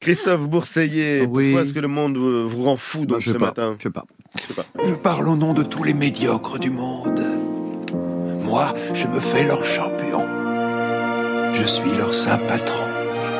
Christophe Bourseillet, pourquoi est-ce que le monde vous rend fou donc, ce matin Je sais pas. Je parle au nom de tous les médiocres du monde. Moi, je me fais leur champion. Je suis leur saint patron.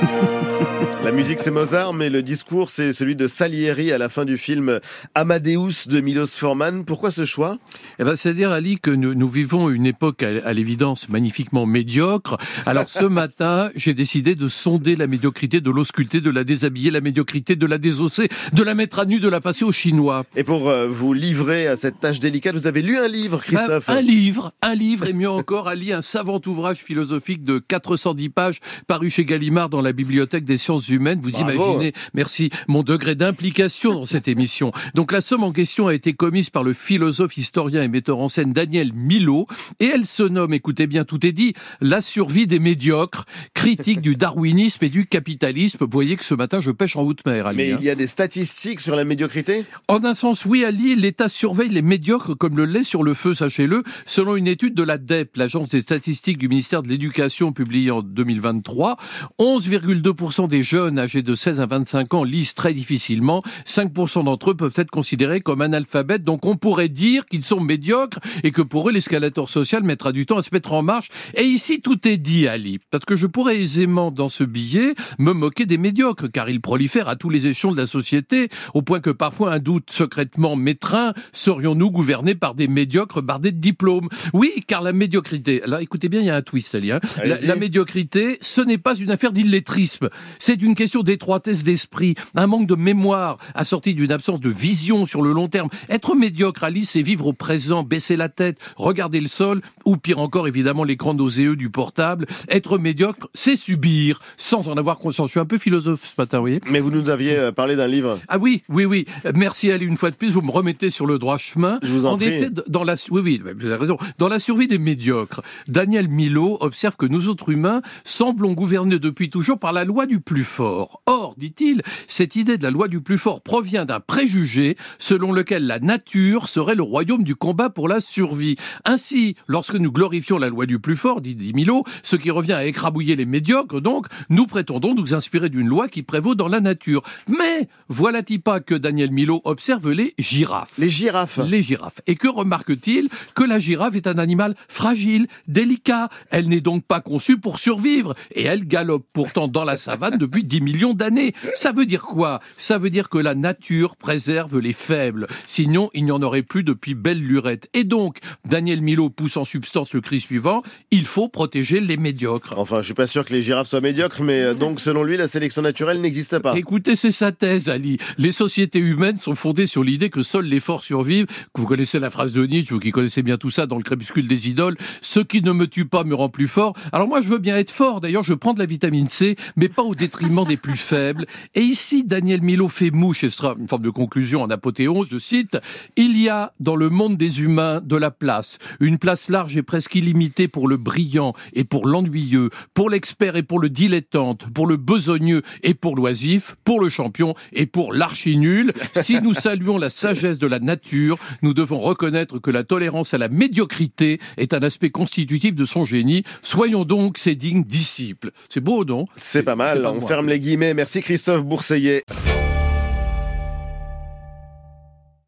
La musique c'est Mozart, mais le discours c'est celui de Salieri à la fin du film Amadeus de Milos Forman. Pourquoi ce choix? Eh ben, C'est-à-dire, Ali, que nous, vivons une époque à, l'évidence magnifiquement médiocre. Alors ce matin, j'ai décidé de sonder la médiocrité, de l'ausculter, de la déshabiller, la médiocrité, de la désosser, de la mettre à nu, de la passer aux Chinois. Et pour euh, vous livrer à cette tâche délicate, vous avez lu un livre, Christophe? un, un livre, un livre, et mieux encore, Ali, un savant ouvrage philosophique de 410 pages paru chez Gallimard dans la bibliothèque des sciences humaines. Vous imaginez, merci, mon degré d'implication dans cette émission. Donc la somme en question a été commise par le philosophe, historien et metteur en scène Daniel Milo, et elle se nomme, écoutez bien, tout est dit, La survie des médiocres, critique du darwinisme et du capitalisme. Vous voyez que ce matin, je pêche en haute mer, Ali. Mais hein. il y a des statistiques sur la médiocrité? En un sens, oui, Ali, l'État surveille les médiocres comme le lait sur le feu, sachez-le, selon une étude de la DEP, l'agence des statistiques du ministère de l'Éducation publiée en 2023. 11,2% des jeunes âgés de 16 à 25 ans lisent très difficilement. 5% d'entre eux peuvent être considérés comme analphabètes. Donc on pourrait dire qu'ils sont médiocres et que pour eux l'escalator social mettra du temps à se mettre en marche. Et ici tout est dit, Ali. Parce que je pourrais aisément dans ce billet me moquer des médiocres car ils prolifèrent à tous les échelons de la société au point que parfois un doute secrètement métrin, serions-nous gouvernés par des médiocres bardés de diplômes? Oui, car la médiocrité, là écoutez bien, il y a un twist, Ali. Hein. La, la médiocrité, ce n'est pas une affaire d'illettrisme. C'est une question d'étroitesse d'esprit, un manque de mémoire assorti d'une absence de vision sur le long terme. Être médiocre, Alice, c'est vivre au présent, baisser la tête, regarder le sol, ou pire encore, évidemment, l'écran nauséeux du portable. Être médiocre, c'est subir, sans en avoir conscience. Je suis un peu philosophe ce matin, vous voyez. Mais vous nous aviez euh, parlé d'un livre. Ah oui, oui, oui. Merci Ali, une fois de plus, vous me remettez sur le droit chemin. Je vous en, en effet, dans la, oui, oui, vous avez raison. Dans la survie des médiocres, Daniel Milo observe que nous autres humains semblons gouverner depuis toujours par la loi du plus fort. Or, dit-il, cette idée de la loi du plus fort provient d'un préjugé selon lequel la nature serait le royaume du combat pour la survie. Ainsi, lorsque nous glorifions la loi du plus fort, dit Milo, ce qui revient à écrabouiller les médiocres, donc, nous prétendons nous inspirer d'une loi qui prévaut dans la nature. Mais, voilà-t-il pas que Daniel Milo observe les girafes? Les girafes Les girafes. Et que remarque-t-il? Que la girafe est un animal fragile, délicat. Elle n'est donc pas conçue pour survivre. Et elle galope pourtant dans la savane depuis 10 millions d'années. Ça veut dire quoi? Ça veut dire que la nature préserve les faibles. Sinon, il n'y en aurait plus depuis belle lurette. Et donc, Daniel Milo pousse en substance le cri suivant, il faut protéger les médiocres. Enfin, je suis pas sûr que les girafes soient médiocres, mais euh, donc, selon lui, la sélection naturelle n'existe pas. Écoutez, c'est sa thèse, Ali. Les sociétés humaines sont fondées sur l'idée que seuls les forts survivent. Vous connaissez la phrase de Nietzsche, vous qui connaissez bien tout ça dans le crépuscule des idoles. Ce qui ne me tue pas me rend plus fort. Alors moi, je veux bien être fort. D'ailleurs, je prends de la vitamine C, mais pas au détriment des plus faibles. Et ici, Daniel Milo fait mouche, et ce sera une forme de conclusion en apothéose, je cite, Il y a dans le monde des humains de la place, une place large et presque illimitée pour le brillant et pour l'ennuyeux, pour l'expert et pour le dilettante, pour le besogneux et pour l'oisif, pour le champion et pour l'archi-nul. Si nous saluons la sagesse de la nature, nous devons reconnaître que la tolérance à la médiocrité est un aspect constitutif de son génie. Soyons donc ses dignes disciples. C'est beau, non? C'est pas mal. On ferme Merci Christophe Bourseillet.